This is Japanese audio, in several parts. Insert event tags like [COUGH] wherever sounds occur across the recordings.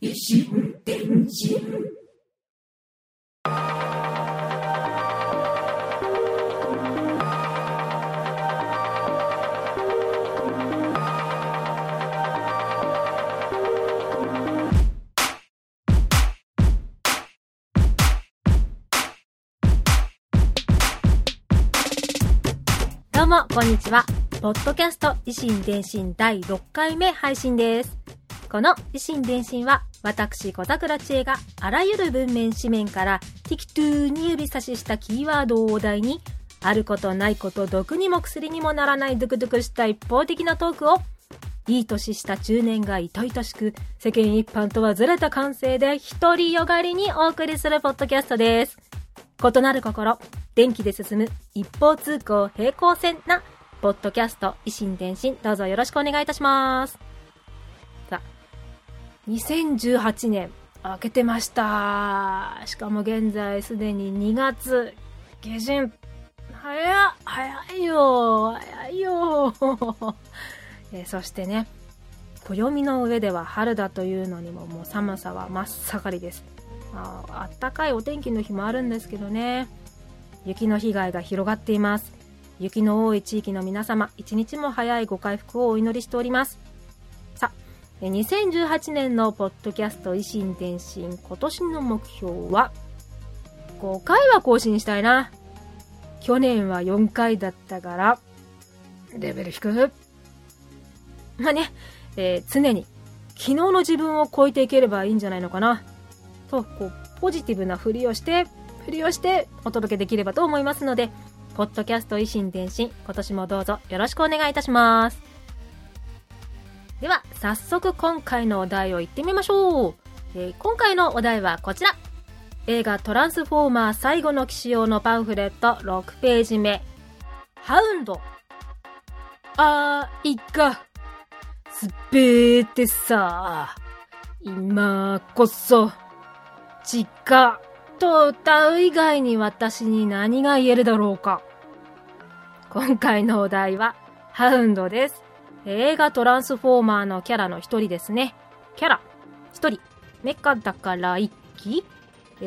Yes, you, どうも、こんにちは。ポッドキャスト維新伝心第6回目配信です。この維新伝心は、私、小桜知恵があらゆる文面紙面から適当に指差ししたキーワードをお題に、あることないこと毒にも薬にもならないドゥクドゥクした一方的なトークを、いい年した中年が痛々しく、世間一般とはずれた感性で独りよがりにお送りするポッドキャストです。異なる心、電気で進む一方通行平行線な、ポッドキャスト、維新伝心、どうぞよろしくお願いいたします。さあ、2018年、明けてました。しかも現在すでに2月下旬。早っ早いよ早いよ [LAUGHS] えそしてね、暦の上では春だというのにももう寒さは真っ盛りです。ああったかいお天気の日もあるんですけどね雪の被害が広がっています。雪の多い地域の皆様一日も早いご回復をお祈りしております。さあ2018年のポッドキャスト維新伝心今年の目標は5回は更新したいな。去年は4回だったからレベル低くまあね、えー常に昨日の自分を超えていければいいんじゃないのかな。とこうポジティブなふりをしてふりをしてお届けできればと思いますのでポッドキャスト維新伝心今年もどうぞよろしくお願いいたします。では早速今回のお題を言ってみましょう、えー今回のお題はこちら。映画「トランスフォーマー最後の騎士用」のパンフレット6ページ目「ハウンド」あーいか。すべーてさ今こそちかと歌う以外に私に何が言えるだろうか。今回のお題は、ハウンドです。映画トランスフォーマーのキャラの一人ですね。キャラ、一人、メカだから一機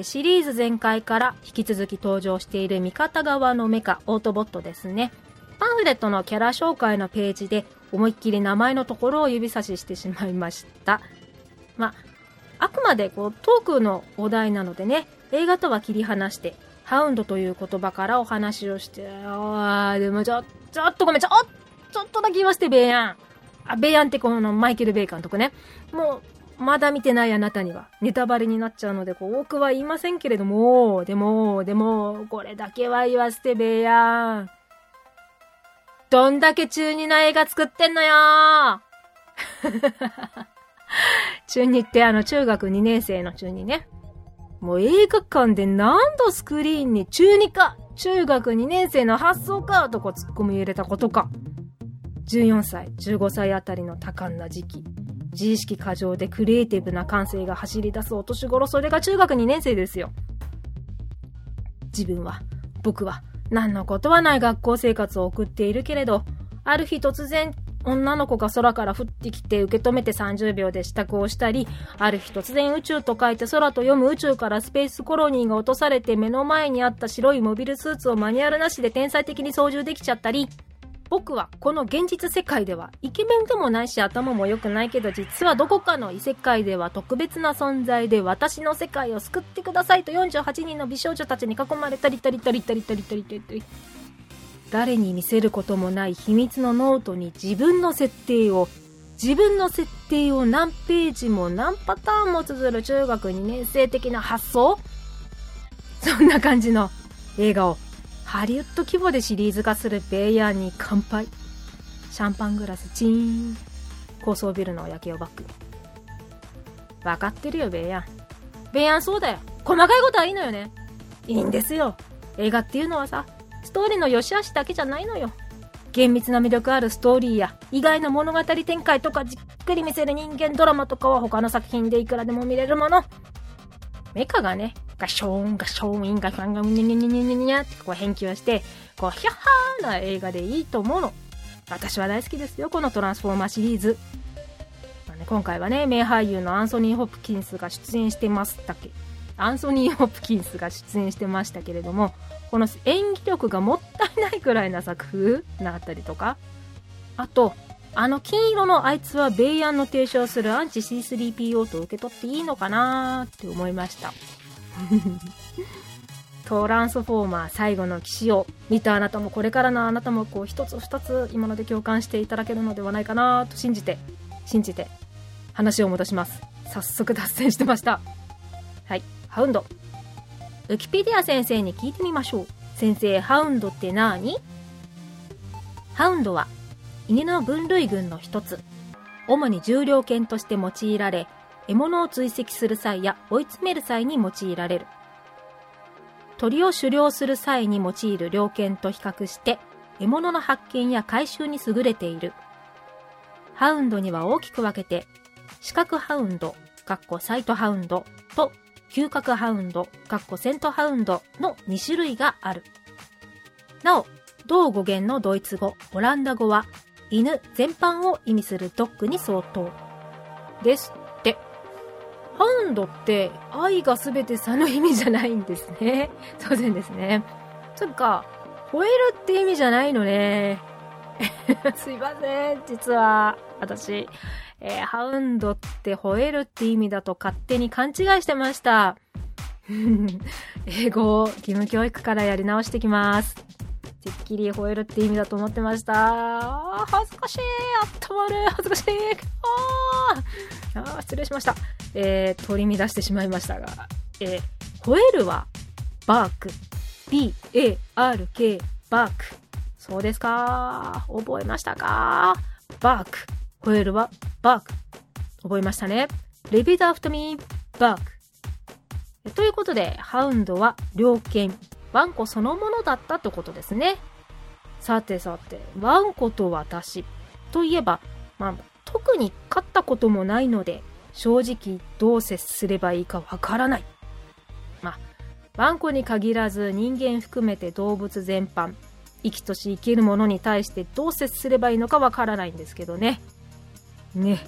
シリーズ全開から引き続き登場している味方側のメカ、オートボットですね。パンフレットのキャラ紹介のページで思いっきり名前のところを指差ししてしまいました。まあ、あくまでこうトークのお題なのでね、映画とは切り離して、ハウンドという言葉からお話をして、あー、でもちょ、ちょっとごめん、ちょ、ちょっとだけ言わせて、ベイヤン。あ、ベイヤンってこのマイケル・ベイ監督ね。もう、まだ見てないあなたには、ネタバレになっちゃうので、こう、多くは言いませんけれども、でも、でも、これだけは言わせて、ベイヤン。どんだけ中二な映画作ってんのよ [LAUGHS] 中二ってあの中学2年生の中二ね。もう映画館で何度スクリーンに中二か中学2年生の発想かとこ突っ込み入れたことか。14歳、15歳あたりの多感な時期。自意識過剰でクリエイティブな感性が走り出すお年頃、それが中学2年生ですよ。自分は、僕は、何のことはない学校生活を送っているけれど、ある日突然、女の子が空から降ってきて受け止めて30秒で支度をしたり、ある日突然宇宙と書いて空と読む宇宙からスペースコロニーが落とされて目の前にあった白いモビルスーツをマニュアルなしで天才的に操縦できちゃったり、僕はこの現実世界ではイケメンでもないし頭も良くないけど実はどこかの異世界では特別な存在で私の世界を救ってくださいと48人の美少女たちに囲まれたりたりたりたりたりたりたりたり。誰に見せることもない秘密のノートに自分の設定を自分の設定を何ページも何パターンも綴る中学2年生的な発想。そんな感じの映画をハリウッド規模でシリーズ化するベイやんに乾杯。シャンパングラスチーン。高層ビルの夜景をバック分かってるよベイやんベイやんそうだよ。細かいことはいいのよね。いいんですよ。映画っていうのはさ。ストーリーの良し悪しだけじゃないのよ厳密な魅力あるストーリーや意外な物語展開とかじっくり見せる人間ドラマとかは他の作品でいくらでも見れるものメカがねガショーン、ガショーンイン、ガション、ガニャニニニニニってこう返球をして、こう、ヒャッハーな映画でいいと思うの。私は大好きですよ、このトランスフォーマーシリーズ。まあね、今回はね、名俳優のアンソニー・ホプキンスが出演してましたけアンソニー・ホプキンスが出演してましたけれども、この演技力がもったいないくらいな作風なったりとか、あと、あの金色のあいつは米安の提唱するアンチ C3PO と受け取っていいのかなーって思いました。[LAUGHS] トランスフォーマー最後の騎士を見たあなたもこれからのあなたもこう一つ二つ今ので共感していただけるのではないかなと信じて信じて話を戻します早速脱線してましたハウンド。ウキペディア先生に聞いてみましょう。先生ハウンドって何ハウンドは犬の分類群の一つ。主に重量犬として用いられ獲物を追跡する際や追い詰める際に用いられる。鳥を狩猟する際に用いる猟犬と比較して獲物の発見や回収に優れている。ハウンドには大きく分けて視覚ハウンドかっこサイトハウンドと嗅覚ハウンドセントハウンドの2種類があるなお同語源のドイツ語オランダ語は犬全般を意味するドッグに相当。ですって。ハウンドって愛が全て差の意味じゃないんですね。[LAUGHS] 当然ですね。そっか、吠えるって意味じゃないのね。[LAUGHS] すいません。実は、私、えー、ハウンドって吠えるって意味だと勝手に勘違いしてました。[LAUGHS] 英語を義務教育からやり直してきます。てっきり吠えるって意味だと思ってました。恥ずかしいあったまる恥ずかしいああ失礼しました。えー、取り乱してしまいましたが、えー、吠えるは、バーク。B-A-R-K、バーク。そうですか覚えましたかバーク。吠えるは、バーク。覚えましたね。Repeat after me, バーク。ということで、ハウンドは、猟犬。ワンコそのものだったってことですね。さてさて、ワンコと私といえば、まあ、特に飼ったこともないので、正直どう接すればいいかわからない。まあ、ワンコに限らず人間含めて動物全般、生きとし生きるものに対してどう接すればいいのかわからないんですけどね。ね。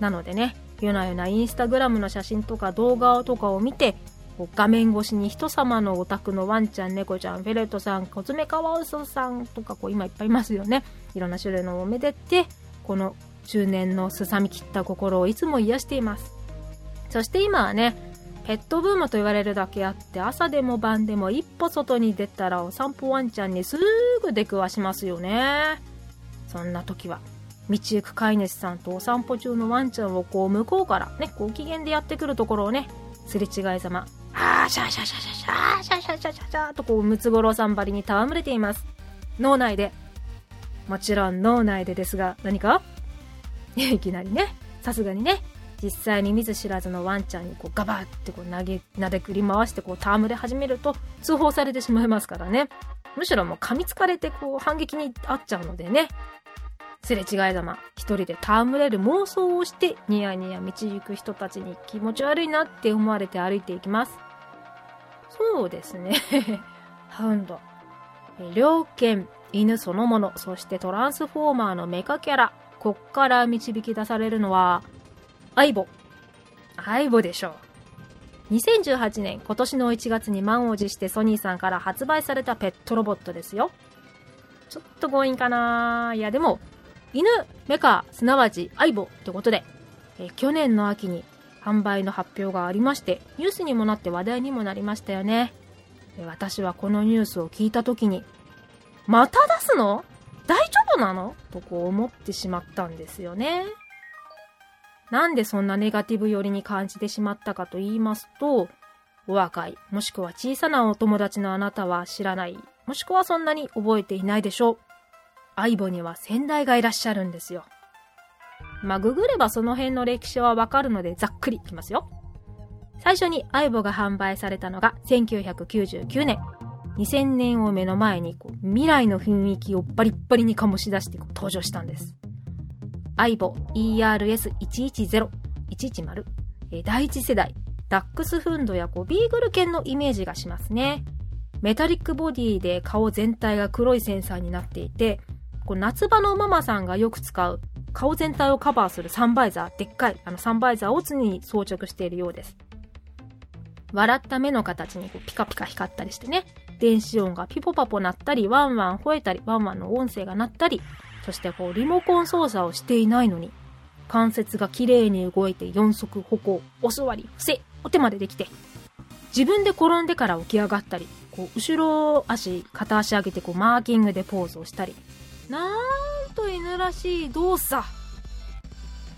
なのでね、夜な夜なインスタグラムの写真とか動画とかを見て、画面越しに人様のお宅のワンちゃん、猫ちゃん、フェレットさん、コツメカワウソさんとかこう今いっぱいいますよね。いろんな種類のをめでて、この中年のすさみきった心をいつも癒しています。そして今はね、ペットブームと言われるだけあって朝でも晩でも一歩外に出たらお散歩ワンちゃんにすぐ出くわしますよね。そんな時は道行く飼い主さんとお散歩中のワンちゃんをこう向こうからねご機嫌でやってくるところをねすれ違いざまあーシャーシャーシャーシャーシャーシャーシャーシャーとこうムツゴロウさんばりに戯れています脳内でもちろん脳内でですが何かいきなりねさすがにね実際に見ず知らずのワンちゃんにこうガバってこう投げなでくり回してこう戯れ始めると通報されてしまいますからねむしろもう噛みつかれてこう反撃にあっちゃうのでねすれ違いざま、一人で戯れる妄想をして、ニヤニヤ道行く人たちに気持ち悪いなって思われて歩いていきます。そうですね。[LAUGHS] ハウンド。猟犬、犬そのもの、そしてトランスフォーマーのメカキャラ、こっから導き出されるのは、アイボ。アイボでしょう。2018年、今年の1月に満を持してソニーさんから発売されたペットロボットですよ。ちょっと強引かないや、でも、犬、メカ、すなわち相棒ってことで、え去年の秋に販売の発表がありまして、ニュースにもなって話題にもなりましたよね。私はこのニュースを聞いた時に、また出すの？大丈夫なの？とこう思ってしまったんですよね。なんでそんなネガティブ寄りに感じてしまったかと言いますと、お若い、もしくは小さなお友達のあなたは知らない、もしくはそんなに覚えていないでしょう。相棒には先代がいらっしゃるんですよ。まあ、ググればその辺の歴史はわかるのでざっくりいきますよ。最初に相棒が販売されたのが1999年。2000年を目の前にこう未来の雰囲気をバリッバリに醸し出してこう登場したんです。相棒 ERS110、110、え第一世代ダックスフンドやこうビーグル犬のイメージがしますね。メタリックボディで顔全体が黒いセンサーになっていて、こう夏場のママさんがよく使う顔全体をカバーするサンバイザー、でっかいあのサンバイザーを常に装着しているようです。笑った目の形にこうピカピカ光ったりしてね、電子音がピポパポ鳴ったり、ワンワン吠えたり、ワンワンの音声が鳴ったり、そしてこうリモコン操作をしていないのに、関節が綺麗に動いて4足歩行、お座り、伏せ、お手までできて、自分で転んでから起き上がったり、こう後ろ足、片足上げてこうマーキングでポーズをしたり、なんと犬らしい動作。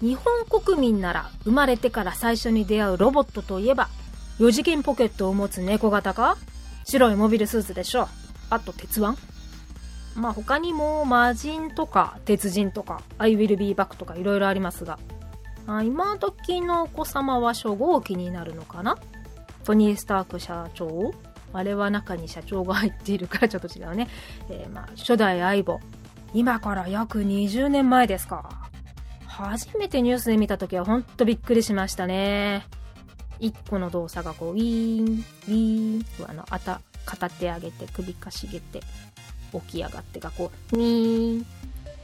日本国民なら生まれてから最初に出会うロボットといえば、4次元ポケットを持つ猫型か？白いモビルスーツでしょ。あと鉄腕？まあ他にも魔人とか鉄人とか I will be back とかいろいろありますが、あ今時のお子様は初号機になるのかな？トニー・スターク社長？あれは中に社長が入っているからちょっと違うね。えー、まあ初代相棒。今から約20年前ですか。初めてニュースで見た時はほんとびっくりしましたね。一個の動作がこう、ウィーン、ウィーン、あの、あた、片手上げて首かしげて、起き上がってがこう、ウィーン、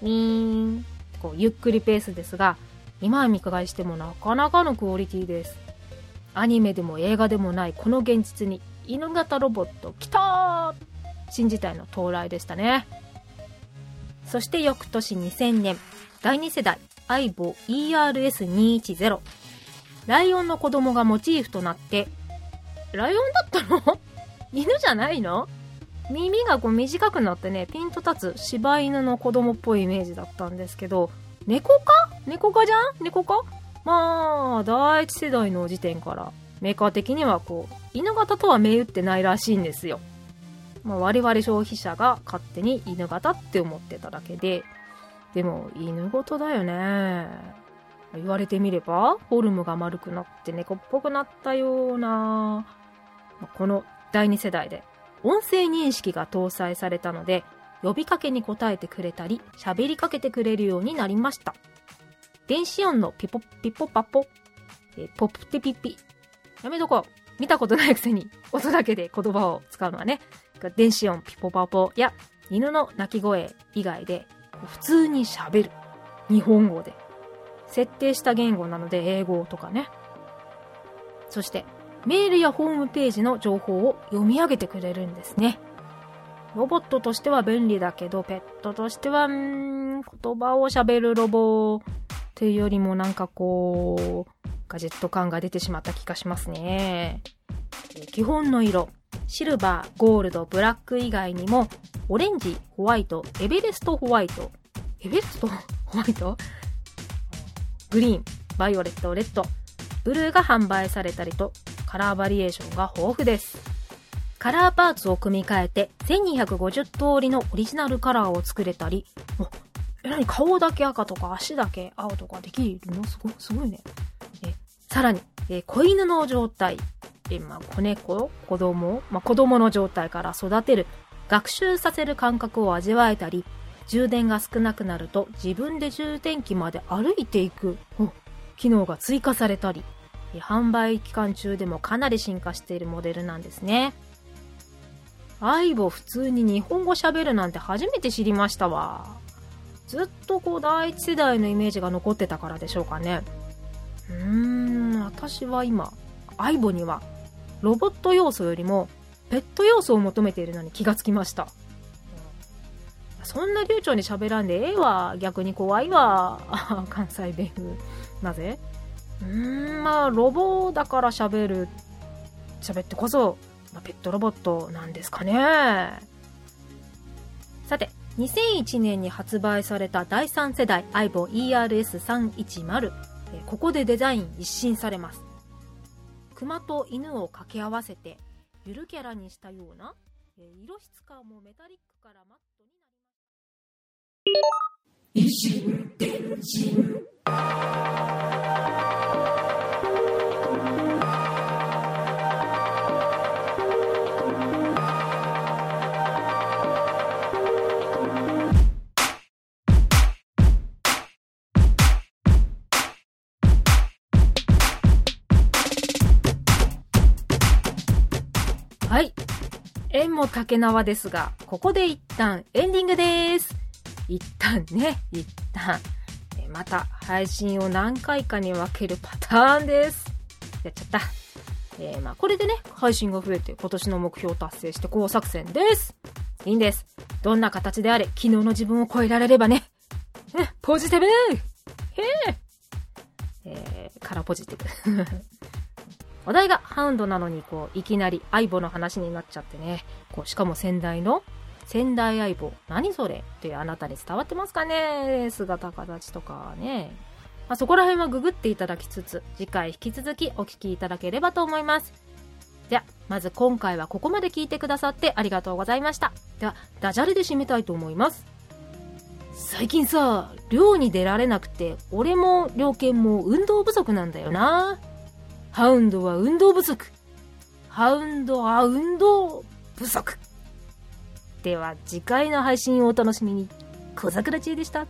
ウィーン、こう、ゆっくりペースですが、今見返してもなかなかのクオリティです。アニメでも映画でもないこの現実に犬型ロボット来た新時代の到来でしたね。そして翌年2000年、第2世代、相棒 ERS210。ライオンの子供がモチーフとなって、ライオンだったの？[LAUGHS] 犬じゃないの？耳がこう短くなってね、ピンと立つ柴犬の子供っぽいイメージだったんですけど、猫か？猫かじゃん？猫か？まあ、第一世代の時点から、メーカー的にはこう、犬型とは銘打ってないらしいんですよ。まあ、我々消費者が勝手に犬型って思ってただけで、でも犬ごとだよね。言われてみれば、フォルムが丸くなって猫っぽくなったような、この第2世代で音声認識が搭載されたので、呼びかけに答えてくれたり、喋りかけてくれるようになりました。電子音のピポピポパポ、えポップテピピ。やめとこう。見たことないくせに音だけで言葉を使うのはね。電子音ピポパポや犬の鳴き声以外で普通に喋る。日本語で。設定した言語なので英語とかね。そして、メールやホームページの情報を読み上げてくれるんですね。ロボットとしては便利だけど、ペットとしては、ん、言葉を喋るロボっていうよりもなんかこう、ガジェット感が出てしまった気がしますね。基本の色、シルバー、ゴールド、ブラック以外にも、オレンジ、ホワイト、エベレストホワイト、エベレスト？[LAUGHS] ホワイト？グリーン、バイオレット、レッド、ブルーが販売されたりと、カラーバリエーションが豊富です。カラーパーツを組み替えて、1250通りのオリジナルカラーを作れたり、おえ、なに顔だけ赤とか足だけ青とかできるの？すごい、すごいね。え、さらに、え子犬の状態、え、ま、子猫、子供、まあ、子供の状態から育てる、学習させる感覚を味わえたり、充電が少なくなると自分で充電器まで歩いていく機能が追加されたり、販売期間中でもかなり進化しているモデルなんですね。愛を普通に日本語喋るなんて初めて知りましたわ。ずっとこう第一世代のイメージが残ってたからでしょうかね。うーん、私は今、相棒にはロボット要素よりもペット要素を求めているのに気がつきました。そんな流暢に喋らんでええわ。逆に怖いわ。[LAUGHS] 関西弁風。なぜ？うーん、まあ、ロボだから喋る。喋ってこそ、まあ、ペットロボットなんですかね。さて、2001年に発売された第3世代相棒 ERS310。ここでデザイン一新されます。熊と犬を掛け合わせて、ゆるキャラにしたようなえ、色質感もメタリックからマットになりました。一心伝心。縁も竹縄ですが、ここで一旦エンディングです。一旦ね、一旦。また配信を何回かに分けるパターンです。やっちゃった。えー、まあこれでね、配信が増えて今年の目標を達成して高作戦です。いいんです。どんな形であれ、昨日の自分を超えられればね。うん、ポジティブへええー、からポジティブ。お題がハウンドなのに、こう、いきなり相棒の話になっちゃってね。こう、しかも先代の、先代相棒、何それってあなたに伝わってますかね姿形とかね。まあ、そこら辺はググっていただきつつ、次回引き続きお聞きいただければと思います。じゃあ、まず今回はここまで聞いてくださってありがとうございました。では、ダジャレで締めたいと思います。最近さ、漁に出られなくて、俺も猟犬も運動不足なんだよな。ハウンドは運動不足。ハウンドは運動不足。では次回の配信をお楽しみに。小桜知恵でした。